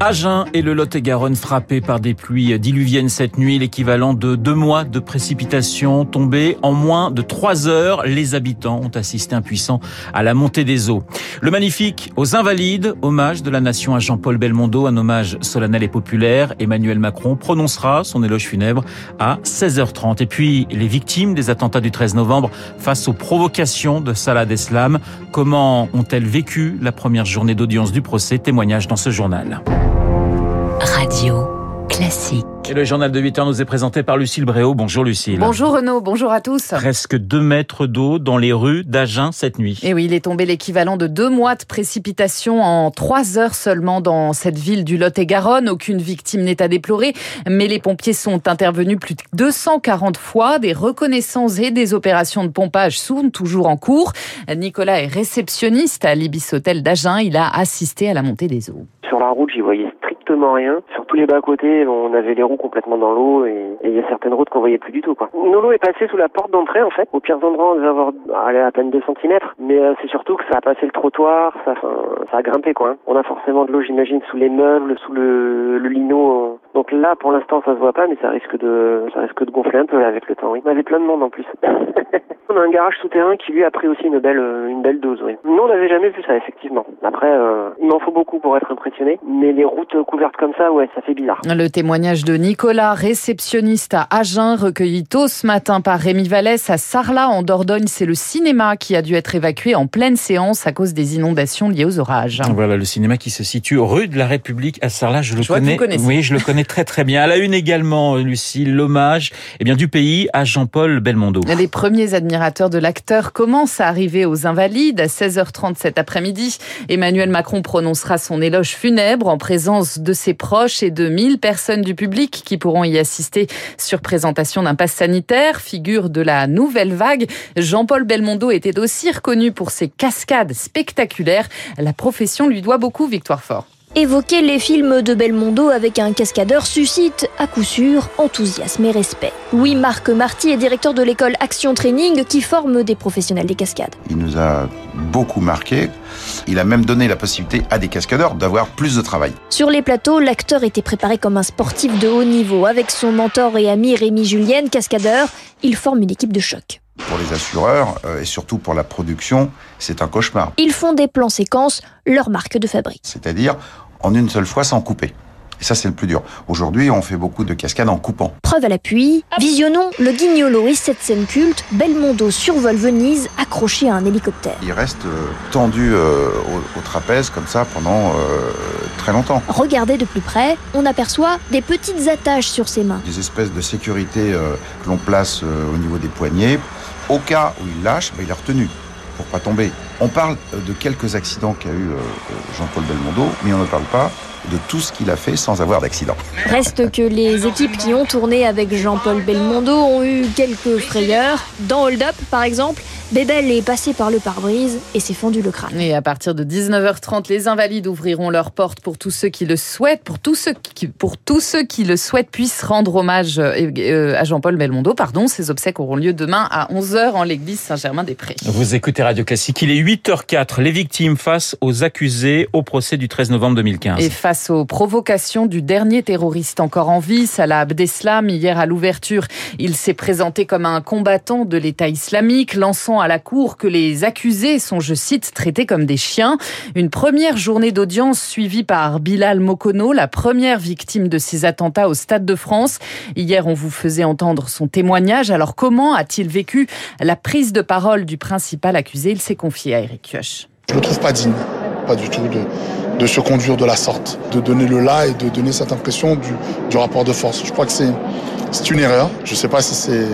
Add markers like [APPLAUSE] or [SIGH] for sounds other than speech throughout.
Agen et le Lot-et-Garonne frappés par des pluies diluviennes cette nuit, l'équivalent de deux mois de précipitations tombées en moins de trois heures. Les habitants ont assisté impuissants à la montée des eaux. Le magnifique aux Invalides, hommage de la nation à Jean-Paul Belmondo, un hommage solennel et populaire. Emmanuel Macron prononcera son éloge funèbre à 16h30. Et puis, les victimes des attentats du 13 novembre face aux provocations de Salah Deslam. Comment ont-elles vécu la première journée d'audience du procès? Témoignage dans ce journal. Radio Classique. Et le journal de 8 heures nous est présenté par Lucille Bréau. Bonjour Lucille. Bonjour Renaud, bonjour à tous. Presque 2 mètres d'eau dans les rues d'Agen cette nuit. Et oui, il est tombé l'équivalent de deux mois de précipitation en 3 heures seulement dans cette ville du Lot-et-Garonne. Aucune victime n'est à déplorer, mais les pompiers sont intervenus plus de 240 fois. Des reconnaissances et des opérations de pompage sont toujours en cours. Nicolas est réceptionniste à l'Ibis Hotel d'Agen. Il a assisté à la montée des eaux. Sur la route, j'y voyais rien. Sur tous les bas-côtés, on avait les roues complètement dans l'eau et il y a certaines routes qu'on voyait plus du tout. Quoi. L'eau est passée sous la porte d'entrée en fait. Au pire endroit, on devait avoir à peine 2 cm. Mais euh, c'est surtout que ça a passé le trottoir, ça, ça a grimpé quoi. Hein. On a forcément de l'eau, j'imagine, sous les meubles, sous le, le lino. Donc là, pour l'instant, ça se voit pas, mais ça risque de, ça risque de gonfler un peu avec le temps. Oui. On avait plein de monde en plus. [LAUGHS] on a un garage souterrain qui lui a pris aussi une belle, une belle dose. Oui. Nous, on n'avait jamais vu ça effectivement. Après, euh, il m'en faut beaucoup pour être impressionné, mais les routes couvertes comme ça, ouais, ça fait bizarre. Le témoignage de Nicolas, réceptionniste à Agen, recueilli tôt ce matin par Rémi Vallès à Sarlat en Dordogne. C'est le cinéma qui a dû être évacué en pleine séance à cause des inondations liées aux orages. Voilà le cinéma qui se situe rue de la République à Sarlat. Je le Je connais. vois que vous oui, je le connais très très bien. À la une également, Lucie, l'hommage eh bien du pays à Jean-Paul Belmondo. Les premiers admirateurs de l'acteur commencent à arriver aux Invalides à 16h30 cet après-midi. Emmanuel Macron prononcera son éloge funèbre en présence de ses proches et de 1000 personnes du public qui pourront y assister sur présentation d'un pass sanitaire, figure de la nouvelle vague. Jean-Paul Belmondo était aussi reconnu pour ses cascades spectaculaires. La profession lui doit beaucoup, Victoire Fort. Évoquer les films de Belmondo avec un cascadeur suscite, à coup sûr, enthousiasme et respect. Louis-Marc Marty est directeur de l'école Action Training qui forme des professionnels des cascades. Il nous a beaucoup marqué. Il a même donné la possibilité à des cascadeurs d'avoir plus de travail. Sur les plateaux, l'acteur était préparé comme un sportif de haut niveau. Avec son mentor et ami Rémi Julienne, cascadeur, il forme une équipe de choc. Pour les assureurs euh, et surtout pour la production, c'est un cauchemar. Ils font des plans séquences, leur marque de fabrique. C'est-à-dire en une seule fois sans couper. Et ça, c'est le plus dur. Aujourd'hui, on fait beaucoup de cascades en coupant. Preuve à l'appui, visionnons le Guignolo et cette scène culte, Belmondo survole Venise accroché à un hélicoptère. Il reste euh, tendu euh, au, au, trapèze comme ça pendant euh, très longtemps. Regardez de plus près, on aperçoit des petites attaches sur ses mains. Des espèces de sécurité que l'on place au niveau des poignets. Au cas où il lâche, ben, il est retenu pour pas tomber. On parle de quelques accidents qu'a eu Jean-Paul Belmondo, mais on ne parle pas de tout ce qu'il a fait sans avoir d'accident. Reste que les équipes qui ont tourné avec Jean-Paul Belmondo ont eu quelques frayeurs. Dans Hold Up, par exemple, Bébel est passé par le pare-brise et s'est fendu le crâne. Et à partir de 19h30, les Invalides ouvriront leurs portes pour tous ceux qui le souhaitent, pour tous ceux qui, pour tous ceux qui le souhaitent puissent rendre hommage à Jean-Paul Belmondo. Pardon, ces obsèques auront lieu demain à 11h en l'église Saint-Germain-des-Prés. Vous écoutez Radio Classique, il est 8h04. Les victimes face aux accusés au procès du 13 novembre 2015. Et face aux provocations du dernier terroriste encore en vie, Salah Abdeslam, hier à l'ouverture, il s'est présenté comme un combattant de l'État islamique, lançant à la cour que les accusés sont, je cite, traités comme des chiens. Une première journée d'audience suivie par Bilal Mokono, la première victime de ces attentats au Stade de France. Hier, on vous faisait entendre son témoignage. Alors comment a-t-il vécu la prise de parole du principal accusé? Il s'est confié à Eric Kioch. Je ne trouve pas digne, pas du tout, de, se conduire de la sorte, de donner le là et de donner cette impression du rapport de force. Je crois que c'est une erreur. Je ne sais pas si c'est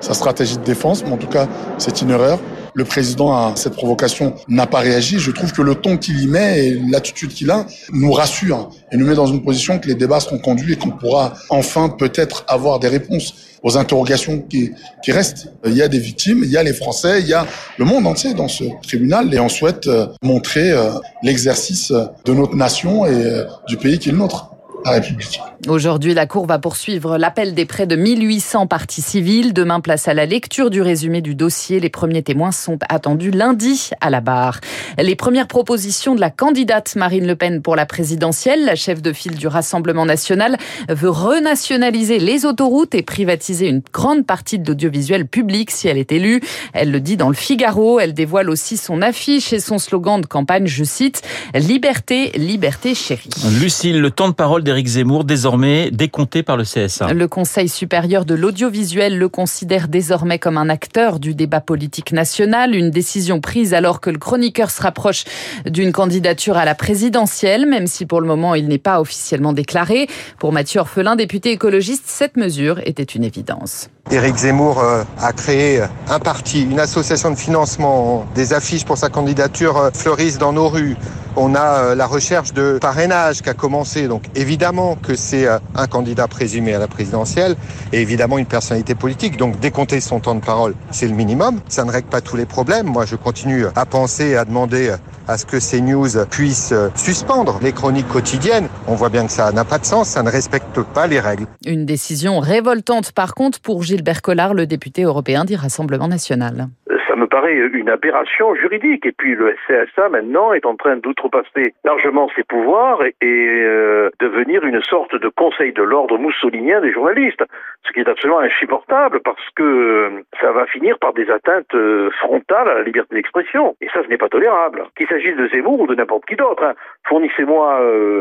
sa stratégie de défense, mais en tout cas, c'est une erreur. le président à cette provocation n'a pas réagi. Je trouve que le ton qu'il y met et l'attitude qu'il a nous rassure et nous met dans une position que les débats seront conduits et qu'on pourra enfin peut-être avoir des réponses aux interrogations qui, qui restent. Il y a des victimes, il y a les Français, il y a le monde entier dans ce tribunal et on souhaite euh, montrer euh, l'exercice de notre nation et euh, du pays qui est le nôtre. République. Aujourd'hui, la Cour va poursuivre l'appel des près de 1800 parties civiles. Demain, place à la lecture du résumé du dossier. Les premiers témoins sont attendus lundi à la barre. Les premières propositions de la candidate Marine Le Pen pour la présidentielle, la chef de file du Rassemblement national, veut renationaliser les autoroutes et privatiser une grande partie de l'audiovisuel public si elle est élue. Elle le dit dans le Figaro. Elle dévoile aussi son affiche et son slogan de campagne, je cite, Liberté, liberté chérie. Lucille, le temps de parole d'Éric Zemmour, désormais décompté par le CSA. Le Conseil supérieur de l'audiovisuel le considère désormais comme un acteur du débat politique national, une décision prise alors que le chroniqueur se rapproche d'une candidature à la présidentielle, même si pour le moment il n'est pas officiellement déclaré. Pour Mathieu Orphelin, député écologiste, cette mesure était une évidence. Éric Zemmour euh, a créé un parti, une association de financement, des affiches pour sa candidature euh, fleurissent dans nos rues. On a euh, la recherche de parrainage qui a commencé. Donc évidemment que c'est un candidat présumé à la présidentielle et évidemment une personnalité politique. Donc décompter son temps de parole, c'est le minimum. Ça ne règle pas tous les problèmes. Moi, je continue à penser et à demander à ce que ces news puissent suspendre les chroniques quotidiennes. On voit bien que ça n'a pas de sens, ça ne respecte pas les règles. Une décision révoltante par contre pour Gilbert Collard, le député européen du Rassemblement national me paraît une aberration juridique. Et puis le CSA maintenant est en train d'outrepasser largement ses pouvoirs et, euh, devenir une sorte de conseil de l'ordre moussolinien des journalistes, ce qui est absolument insupportable parce que euh, ça va finir par des atteintes euh, frontales à la liberté d'expression. Et ça, ce n'est pas tolérable. Qu'il s'agisse de Zemmour ou de n'importe qui d'autre. Hein. Fournissez-moi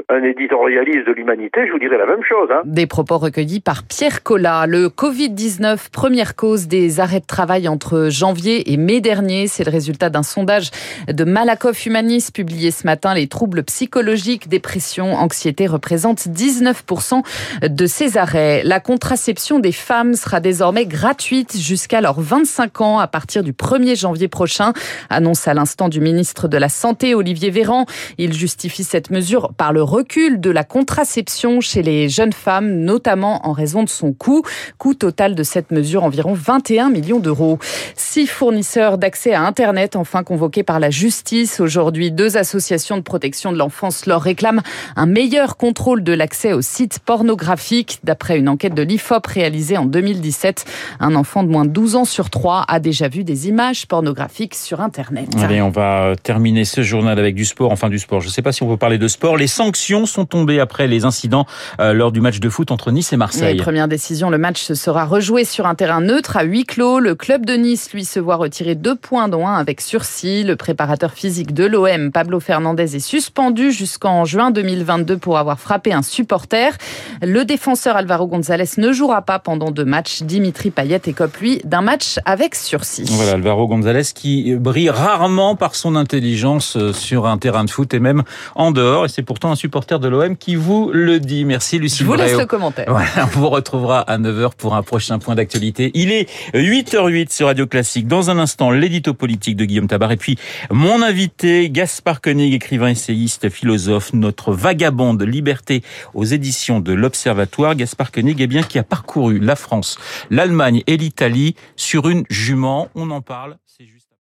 un éditorialiste de l'humanité, je vous dirai la même chose. Hein. Des propos recueillis par Pierre Collat. Le Covid-19, première cause des arrêts de travail entre janvier et mai dernier. C'est le résultat d'un sondage de Malakoff Humanis publié ce matin. Les troubles psychologiques, dépression, anxiété représentent 19% de ces arrêts. La contraception des femmes sera désormais gratuite jusqu'à leurs 25 ans à partir du 1er janvier prochain, annonce à l'instant du ministre de la Santé Olivier Véran. Il justifie cette mesure par le recul de la contraception chez les jeunes femmes, notamment en raison de son coût. Coût total de cette mesure environ 21 millions d'euros. Six fournisseurs d'accès à Internet, enfin convoqués par la justice. Aujourd'hui, deux associations de protection de l'enfance leur réclament un meilleur contrôle de l'accès aux sites pornographiques. D'après une enquête de l'IFOP réalisée en 2017, un enfant de moins de 12 ans sur 3 a déjà vu des images pornographiques sur Internet. Allez, on va euh, terminer ce journal avec du sport, enfin du sport. Je ne sais pas si on peut parler de sport. Les sanctions sont tombées après les incidents euh, lors du match de foot entre Nice et Marseille. première décision, le match se sera rejoué sur un terrain neutre à huis clos. Le club de Nice, lui, se voit retirer deux points, dont un avec sursis. Le préparateur physique de l'OM, Pablo Fernandez, est suspendu jusqu'en juin 2022 pour avoir frappé un supporter. Le défenseur Alvaro González ne jouera pas pendant deux matchs. Dimitri Payet écope, lui, d'un match avec sursis. Voilà, Alvaro González qui brille rarement par son intelligence euh, sur un terrain de foot et même en dehors. Et c'est pourtant un supporter de l'OM qui vous le dit. Merci Lucie. Je vous laisse le commentaire. on vous retrouvera à 9h pour un prochain point d'actualité. Il est 8h08 sur Radio Classique. Dans un instant, l'édito politique de Guillaume Tabar. Et puis, mon invité, Gaspard Koenig, écrivain, essayiste, philosophe, notre vagabond de liberté aux éditions de l'Observatoire. Gaspard Koenig, eh bien, qui a parcouru la France, l'Allemagne et l'Italie sur une jument. On en parle